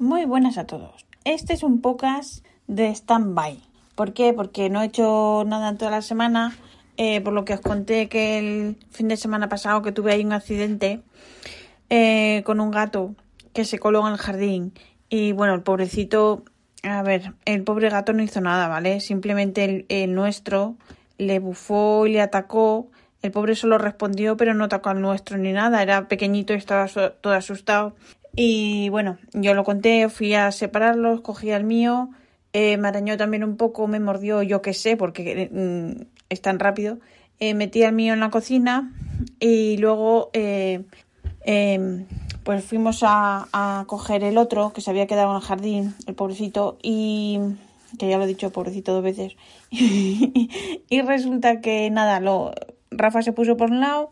Muy buenas a todos. Este es un podcast de stand-by. ¿Por qué? Porque no he hecho nada en toda la semana. Eh, por lo que os conté que el fin de semana pasado que tuve ahí un accidente eh, con un gato que se coló en el jardín. Y bueno, el pobrecito, a ver, el pobre gato no hizo nada, ¿vale? Simplemente el, nuestro le bufó y le atacó. El pobre solo respondió, pero no atacó al nuestro ni nada. Era pequeñito y estaba todo asustado. Y bueno, yo lo conté, fui a separarlos, cogí al mío, eh, me arañó también un poco, me mordió, yo qué sé, porque mm, es tan rápido. Eh, metí al mío en la cocina y luego eh, em, pues fuimos a, a, coger el otro que se había quedado en el jardín, el pobrecito, y que ya lo he dicho, pobrecito dos veces. y resulta que nada, lo, Rafa se puso por un lado,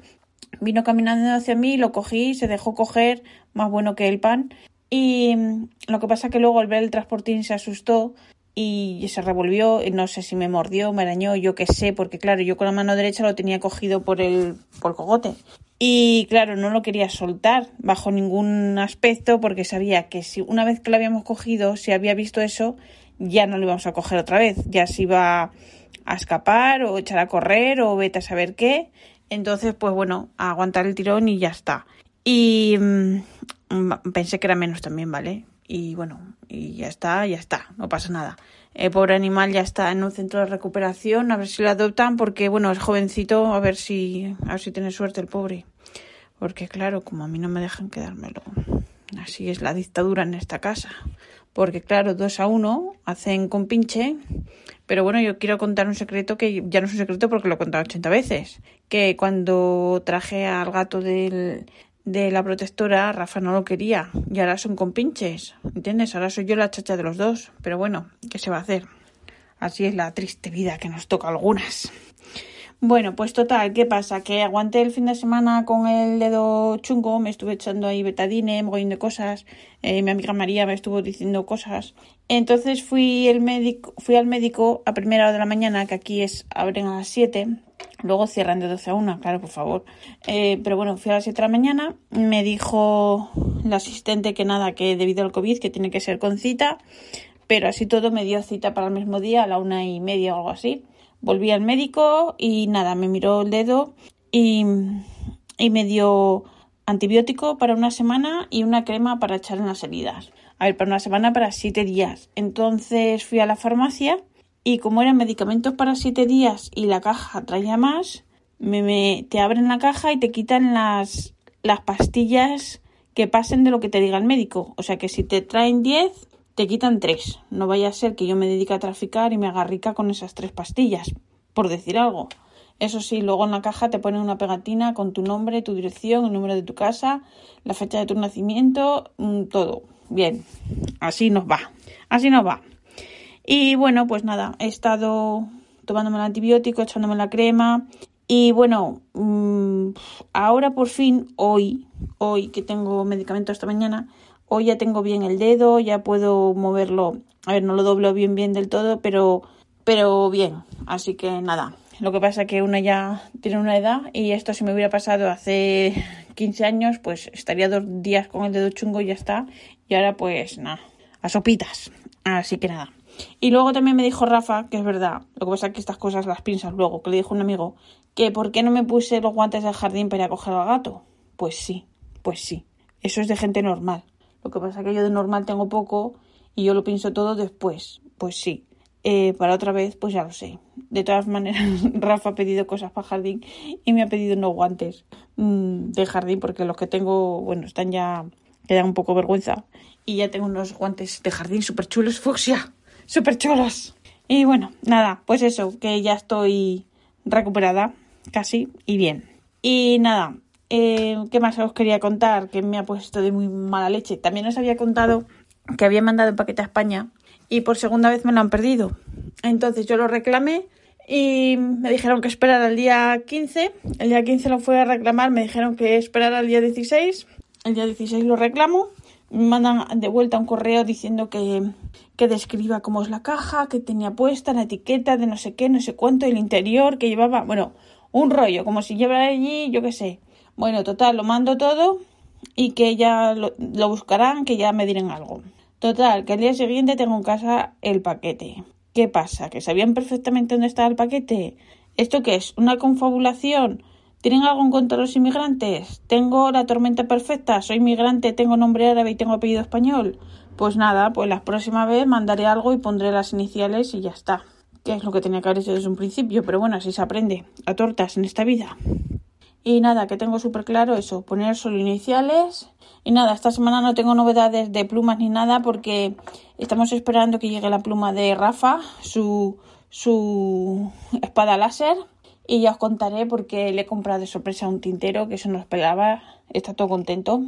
Vino caminando hacia mí, lo cogí, se dejó coger, más bueno que el pan. Y mm, lo que pasa que luego al ver el transportín se asustó y se revolvió, no sé si me mordió, me arañó, yo qué sé, porque claro, yo con la mano derecha lo tenía cogido por el, por el cogote. Y claro, no lo quería soltar bajo ningún aspecto porque sabía que si una vez que lo habíamos cogido, si había visto eso, ya no lo íbamos a coger otra vez, ya se iba a escapar o echar a correr o vete a saber qué. Entonces, pues bueno, aguantar el tirón y ya está. Y mm, pensé que era menos también, ¿vale? Y bueno, y ya está, ya está, no pasa nada. El pobre animal ya está en un centro de recuperación, a ver si lo adoptan, porque bueno, es jovencito, a ver si, a ver si tiene suerte el pobre. Porque claro, como a mí no me dejan quedármelo. Así es la dictadura en esta casa. Porque claro, dos a uno hacen con pinche pero bueno, yo quiero contar un secreto que ya no es un secreto porque lo he contado 80 veces. Que cuando traje al gato del, de la protectora, Rafa no lo quería. Y ahora son compinches. ¿Entiendes? Ahora soy yo la chacha de los dos. Pero bueno, ¿qué se va a hacer? Así es la triste vida que nos toca a algunas. Bueno, pues total, ¿qué pasa? Que aguanté el fin de semana con el dedo chungo, me estuve echando ahí betadine, mogollón de cosas, eh, mi amiga María me estuvo diciendo cosas. Entonces fui, el médico, fui al médico a primera hora de la mañana, que aquí es abren a las 7, luego cierran de 12 a 1, claro, por favor. Eh, pero bueno, fui a las 7 de la mañana, me dijo el asistente que nada, que debido al COVID, que tiene que ser con cita, pero así todo me dio cita para el mismo día, a la una y media o algo así. Volví al médico y nada, me miró el dedo y, y me dio antibiótico para una semana y una crema para echar en las heridas. A ver, para una semana, para siete días. Entonces fui a la farmacia y como eran medicamentos para siete días y la caja traía más, me, me, te abren la caja y te quitan las, las pastillas que pasen de lo que te diga el médico. O sea que si te traen diez, te quitan tres. No vaya a ser que yo me dedique a traficar y me haga rica con esas tres pastillas, por decir algo. Eso sí, luego en la caja te ponen una pegatina con tu nombre, tu dirección, el número de tu casa, la fecha de tu nacimiento, mm, todo. Bien, así nos va. Así nos va. Y bueno, pues nada, he estado tomándome el antibiótico, echándome la crema. Y bueno, mm, ahora por fin, hoy, hoy que tengo medicamento esta mañana, Hoy ya tengo bien el dedo, ya puedo moverlo. A ver, no lo doblo bien bien del todo, pero, pero bien. Así que nada. Lo que pasa es que una ya tiene una edad y esto si me hubiera pasado hace 15 años, pues estaría dos días con el dedo chungo y ya está. Y ahora pues nada, a sopitas. Así que nada. Y luego también me dijo Rafa, que es verdad, lo que pasa es que estas cosas las piensas luego, que le dijo un amigo, que por qué no me puse los guantes del jardín para coger al gato. Pues sí, pues sí. Eso es de gente normal. Lo que pasa es que yo de normal tengo poco y yo lo pienso todo después. Pues sí. Eh, para otra vez, pues ya lo sé. De todas maneras, Rafa ha pedido cosas para jardín y me ha pedido unos guantes mm, de jardín porque los que tengo, bueno, están ya, quedan un poco vergüenza. Y ya tengo unos guantes de jardín súper chulos, fucsia, súper chulos. Y bueno, nada, pues eso, que ya estoy recuperada casi y bien. Y nada, eh, ¿Qué más os quería contar? Que me ha puesto de muy mala leche. También os había contado que había mandado el paquete a España y por segunda vez me lo han perdido. Entonces yo lo reclamé y me dijeron que esperara el día 15. El día 15 lo fui a reclamar, me dijeron que esperara el día 16. El día 16 lo reclamo. Me mandan de vuelta un correo diciendo que, que describa cómo es la caja, que tenía puesta la etiqueta de no sé qué, no sé cuánto, el interior, que llevaba, bueno, un rollo, como si llevara allí, yo qué sé. Bueno, total, lo mando todo y que ya lo, lo buscarán, que ya me dirán algo. Total, que al día siguiente tengo en casa el paquete. ¿Qué pasa? ¿Que sabían perfectamente dónde estaba el paquete? ¿Esto qué es? ¿Una confabulación? ¿Tienen algo en contra los inmigrantes? ¿Tengo la tormenta perfecta? ¿Soy inmigrante? ¿Tengo nombre árabe y tengo apellido español? Pues nada, pues la próxima vez mandaré algo y pondré las iniciales y ya está. Que es lo que tenía que haber hecho desde un principio, pero bueno, así se aprende a tortas en esta vida. Y nada, que tengo súper claro eso, poner solo iniciales. Y nada, esta semana no tengo novedades de plumas ni nada porque estamos esperando que llegue la pluma de Rafa, su, su espada láser. Y ya os contaré porque le he comprado de sorpresa un tintero que eso no esperaba. Está todo contento.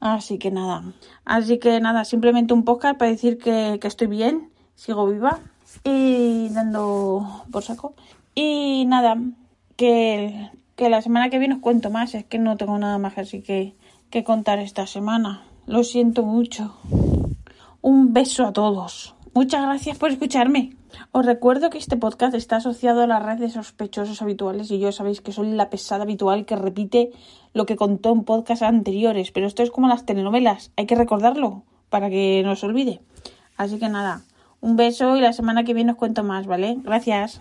Así que nada. Así que nada, simplemente un podcast para decir que, que estoy bien, sigo viva y dando por saco. Y nada, que que la semana que viene os cuento más, es que no tengo nada más así que, que contar esta semana. Lo siento mucho. Un beso a todos. Muchas gracias por escucharme. Os recuerdo que este podcast está asociado a la red de sospechosos habituales y yo sabéis que soy la pesada habitual que repite lo que contó en podcasts anteriores, pero esto es como las telenovelas, hay que recordarlo para que no se olvide. Así que nada, un beso y la semana que viene os cuento más, ¿vale? Gracias.